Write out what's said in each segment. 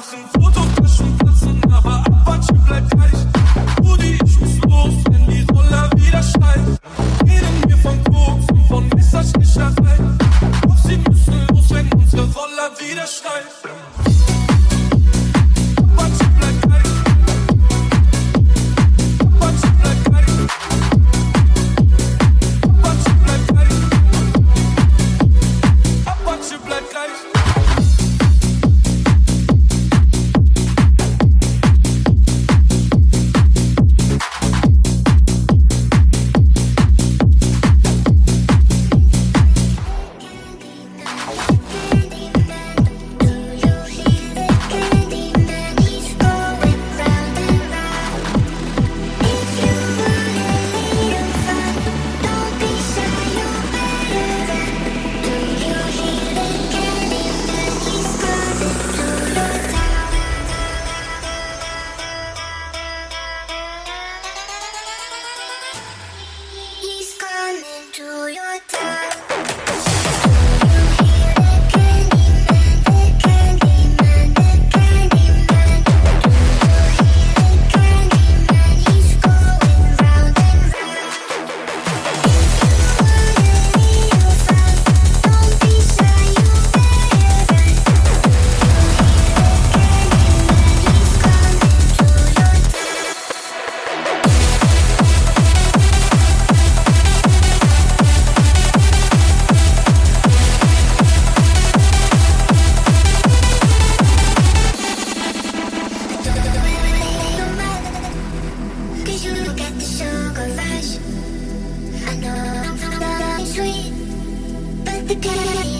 nothing. The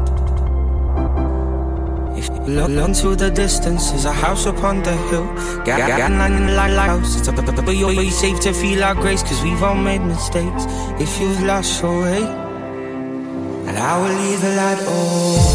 Look into the distance, there's a house upon the hill. Got, got, nine in like house. It's a but you're safe to feel our grace, cause we've all made mistakes. If you've lost your way, and I will leave the light on.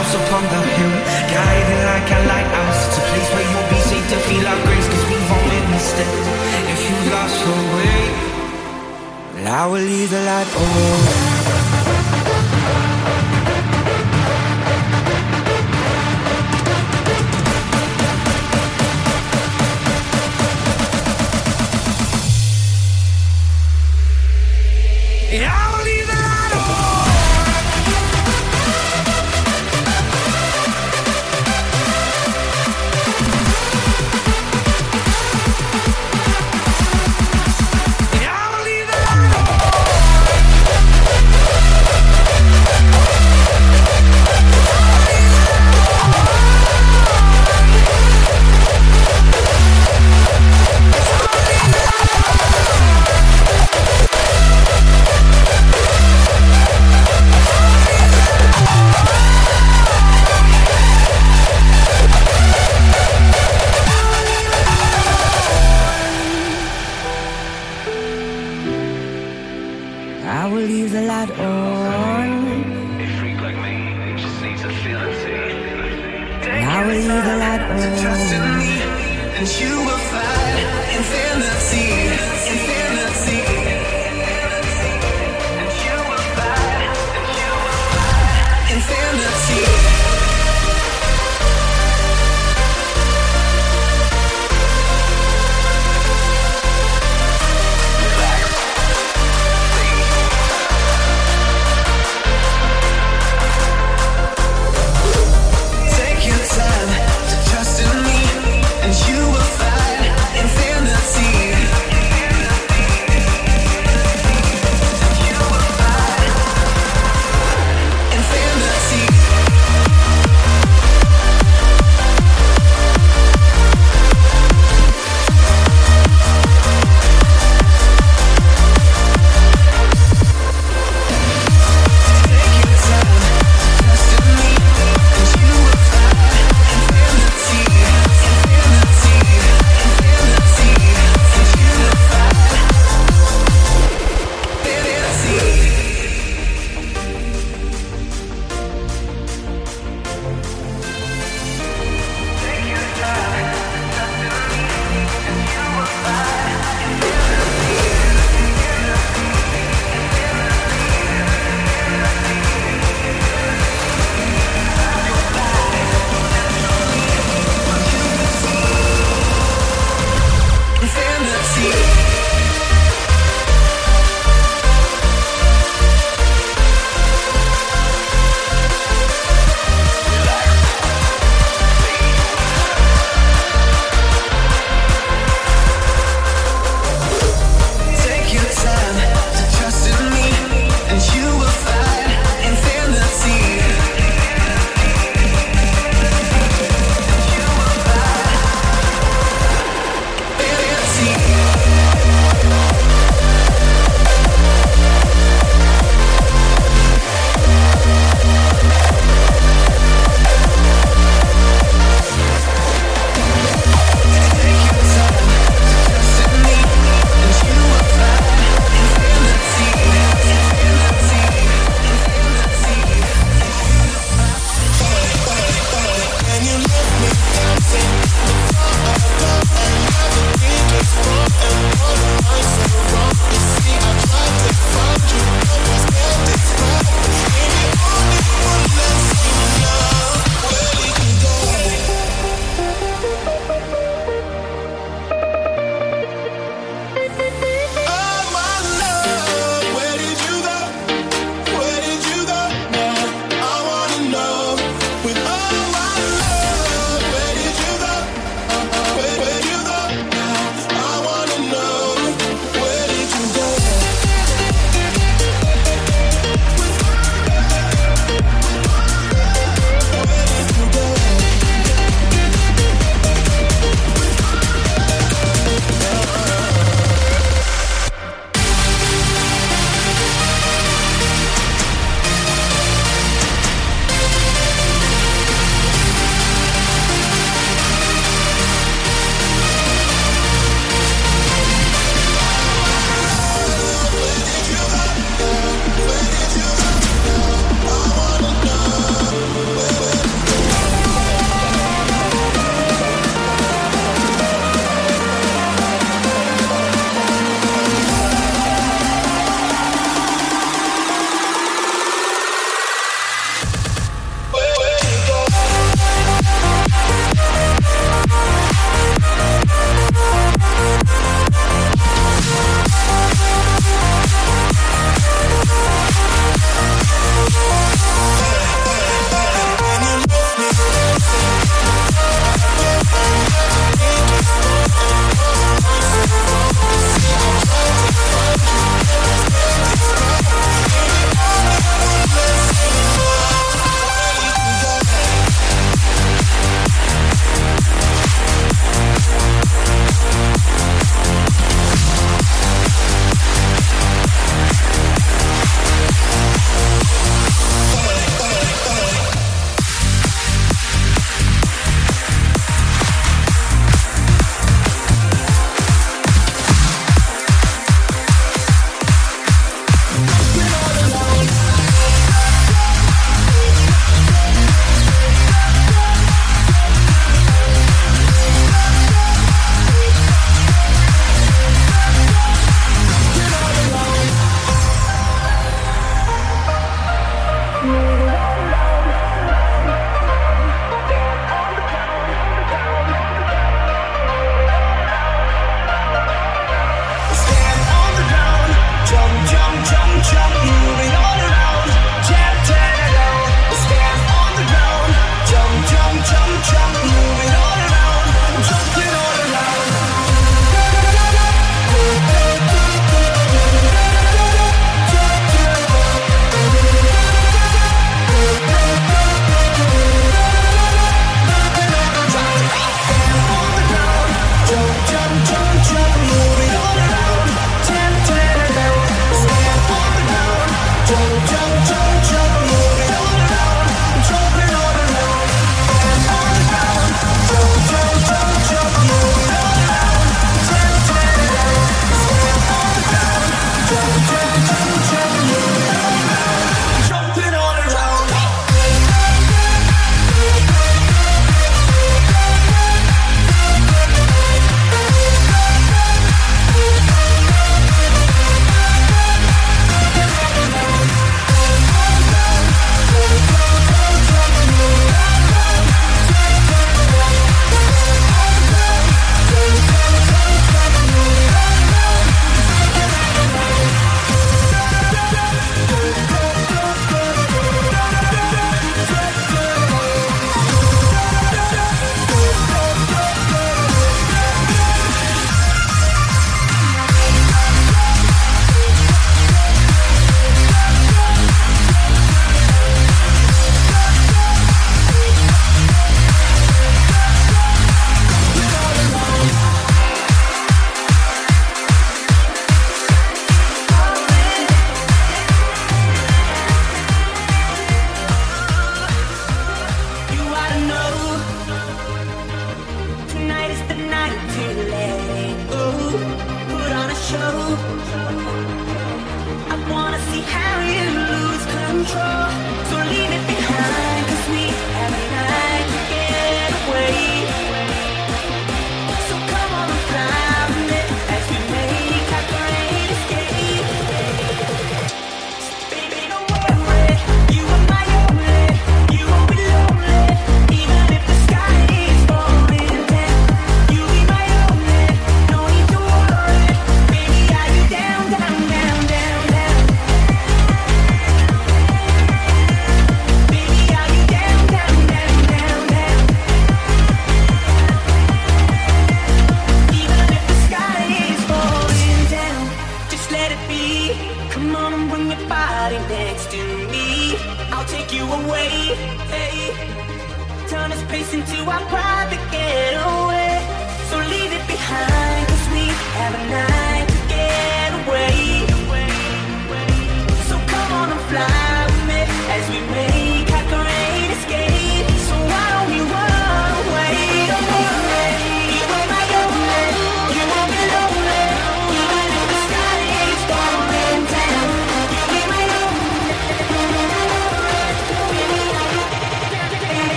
house upon the hill. Guiding like a lighthouse It's a place where you'll be safe to feel our grace Cause we've all made mistakes If you lost your way Well I will leave the light on.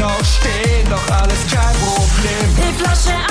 noch stehen, doch alles kein Problem. Die Flasche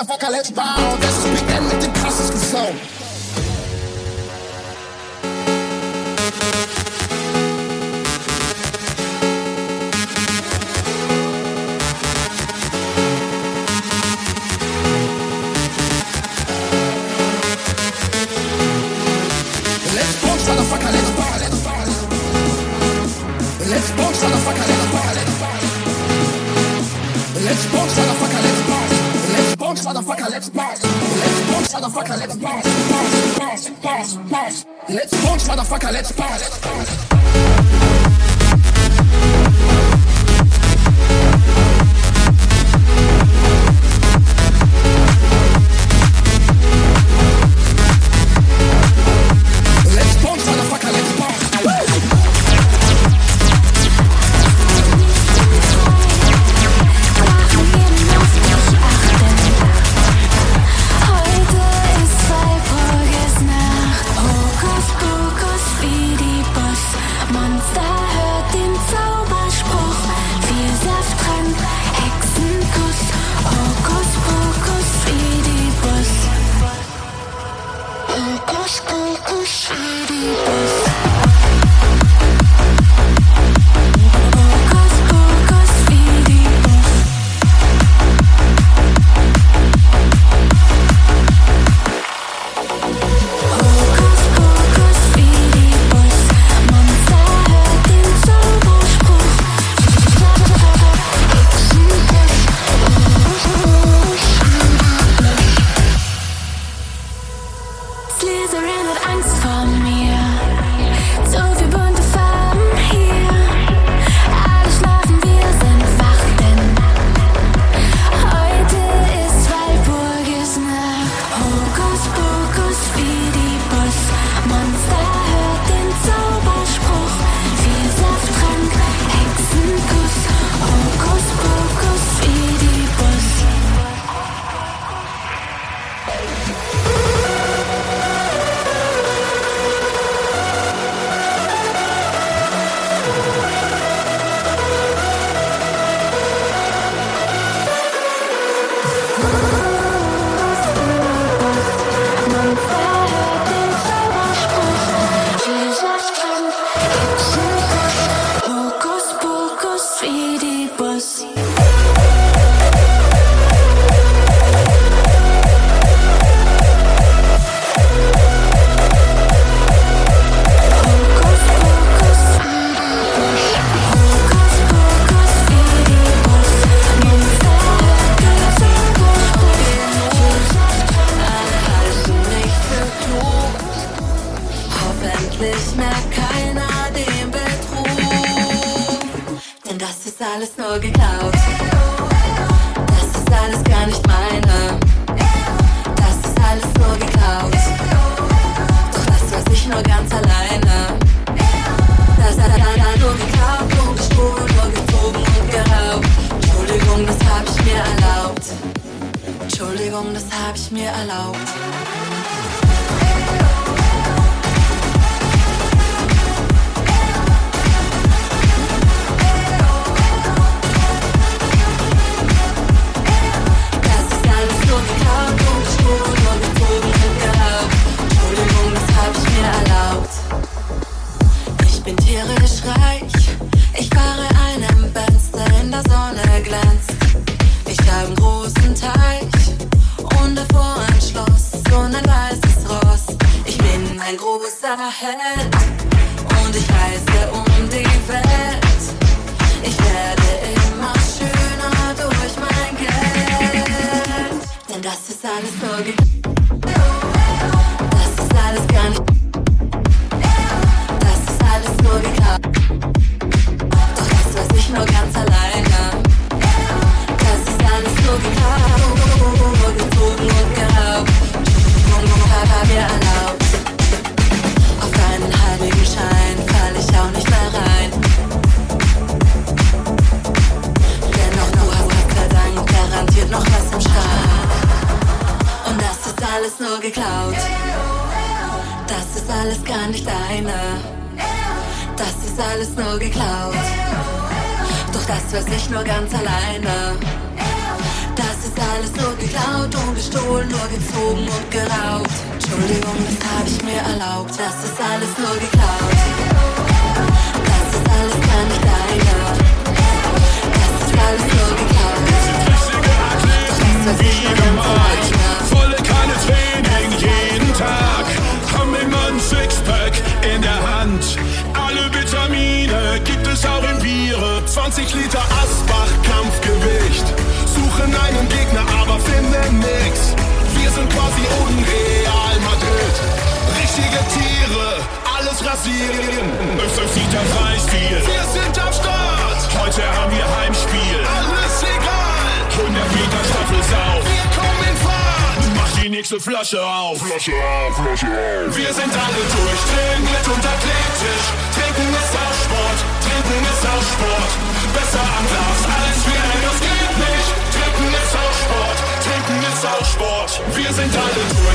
da facalete, pá! let's bash. Punch, motherfucker, let's bash. Bash, bash, bash, bash. Let's punch, motherfucker, let's bash. the skies. Danza Flasche auf, Flasche auf, Flasche auf. Wir sind alle durch, trainiert und athletisch. Trinken ist auch Sport, trinken ist auch Sport. Besser am Glas als wir, ein, das geht nicht. Trinken ist auch Sport, trinken ist auch Sport. Wir sind alle durch.